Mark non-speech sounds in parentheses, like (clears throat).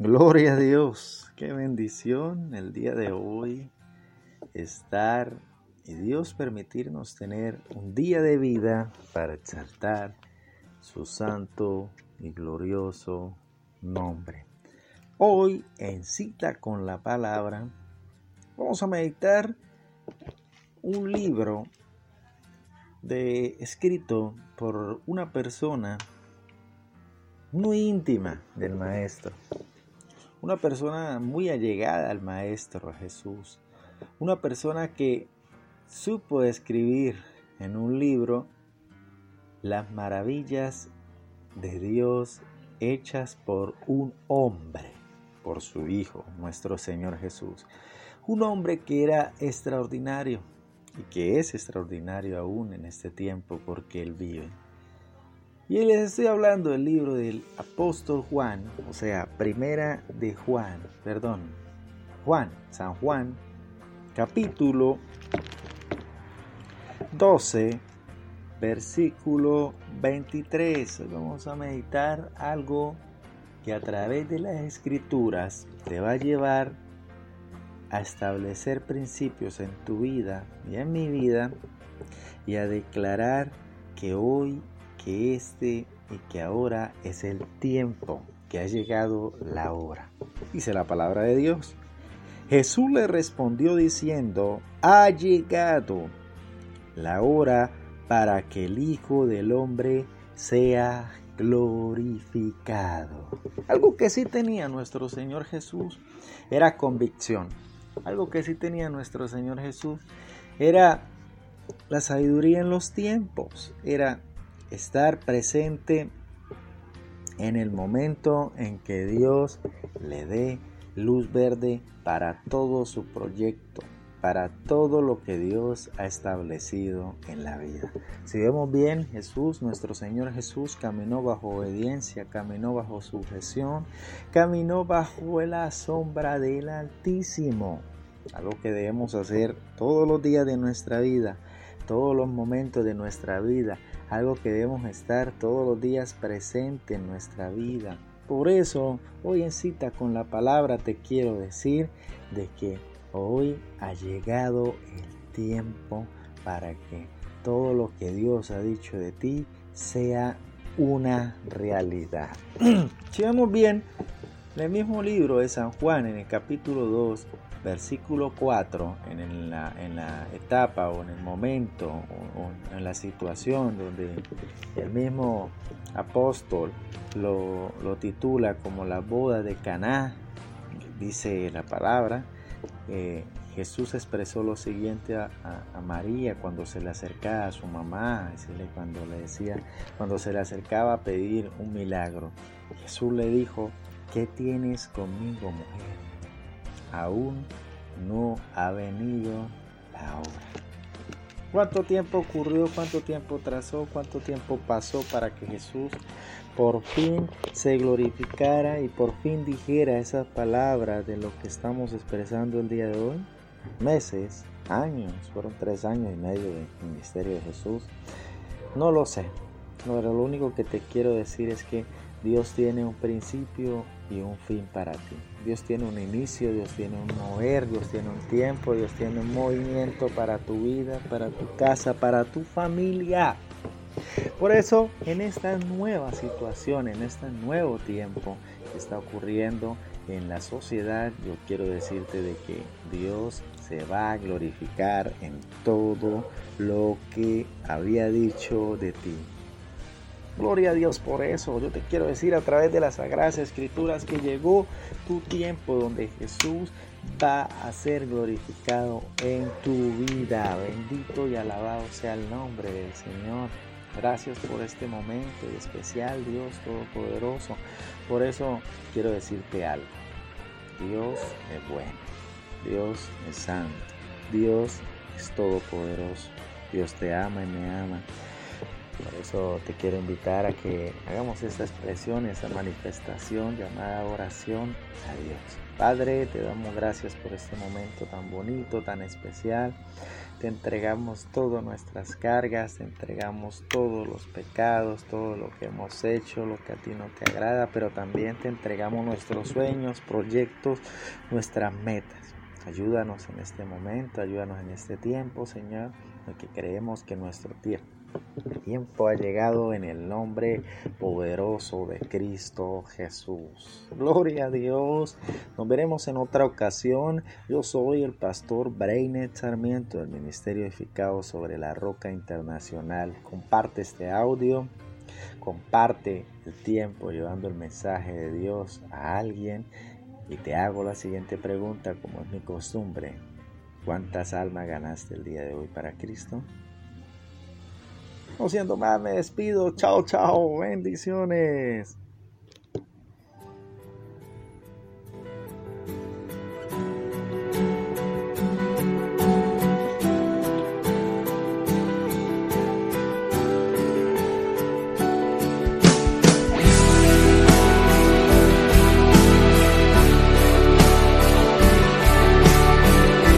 Gloria a Dios, qué bendición el día de hoy estar y Dios permitirnos tener un día de vida para exaltar su santo y glorioso nombre. Hoy en cita con la palabra vamos a meditar un libro de escrito por una persona muy íntima del maestro una persona muy allegada al Maestro Jesús, una persona que supo escribir en un libro las maravillas de Dios hechas por un hombre, por su Hijo, nuestro Señor Jesús. Un hombre que era extraordinario y que es extraordinario aún en este tiempo porque Él vive. Y les estoy hablando del libro del apóstol Juan, o sea, primera de Juan, perdón, Juan, San Juan, capítulo 12, versículo 23. Hoy vamos a meditar algo que a través de las escrituras te va a llevar a establecer principios en tu vida y en mi vida y a declarar que hoy que este y que ahora es el tiempo, que ha llegado la hora. Dice la palabra de Dios. Jesús le respondió diciendo, ha llegado la hora para que el Hijo del Hombre sea glorificado. Algo que sí tenía nuestro Señor Jesús era convicción. Algo que sí tenía nuestro Señor Jesús era la sabiduría en los tiempos. Era estar presente en el momento en que Dios le dé luz verde para todo su proyecto, para todo lo que Dios ha establecido en la vida. Si vemos bien, Jesús, nuestro Señor Jesús, caminó bajo obediencia, caminó bajo sujeción, caminó bajo la sombra del Altísimo. Algo que debemos hacer todos los días de nuestra vida, todos los momentos de nuestra vida, algo que debemos estar todos los días presente en nuestra vida. Por eso, hoy en cita con la palabra te quiero decir de que hoy ha llegado el tiempo para que todo lo que Dios ha dicho de ti sea una realidad. (clears throat) si bien, en el mismo libro de San Juan, en el capítulo 2, versículo 4, en la, etapa o en el momento o, en la situación donde el mismo apóstol lo, titula como la boda de Caná, dice la palabra, eh, Jesús expresó lo siguiente a, María cuando se le acercaba a su mamá, cuando le decía, cuando se le acercaba a pedir un milagro. Jesús le dijo, ¿qué tienes conmigo, mujer? aún no ha venido la hora. ¿Cuánto tiempo ocurrió? ¿Cuánto tiempo trazó? ¿Cuánto tiempo pasó para que Jesús por fin se glorificara y por fin dijera esas palabras de lo que estamos expresando el día de hoy? Meses, años, fueron tres años y medio del ministerio de Jesús. No lo sé, pero lo único que te quiero decir es que Dios tiene un principio y un fin para ti. Dios tiene un inicio, Dios tiene un mover, Dios tiene un tiempo, Dios tiene un movimiento para tu vida, para tu casa, para tu familia. Por eso, en esta nueva situación, en este nuevo tiempo que está ocurriendo en la sociedad, yo quiero decirte de que Dios se va a glorificar en todo lo que había dicho de ti. Gloria a Dios por eso. Yo te quiero decir a través de las Sagradas Escrituras que llegó tu tiempo donde Jesús va a ser glorificado en tu vida. Bendito y alabado sea el nombre del Señor. Gracias por este momento especial, Dios Todopoderoso. Por eso quiero decirte algo. Dios es bueno. Dios es santo. Dios es todopoderoso. Dios te ama y me ama. Por eso te quiero invitar a que hagamos esta expresión, esta manifestación llamada oración a Dios. Padre, te damos gracias por este momento tan bonito, tan especial. Te entregamos todas nuestras cargas, te entregamos todos los pecados, todo lo que hemos hecho, lo que a ti no te agrada, pero también te entregamos nuestros sueños, proyectos, nuestras metas. Ayúdanos en este momento, ayúdanos en este tiempo, Señor, porque creemos que nuestro tiempo tiempo ha llegado en el nombre poderoso de Cristo Jesús. Gloria a Dios. Nos veremos en otra ocasión. Yo soy el pastor Brainet Sarmiento del Ministerio Edificado sobre la Roca Internacional. Comparte este audio. Comparte el tiempo llevando el mensaje de Dios a alguien. Y te hago la siguiente pregunta, como es mi costumbre. ¿Cuántas almas ganaste el día de hoy para Cristo? No siendo más, me despido. Chao, chao. Bendiciones.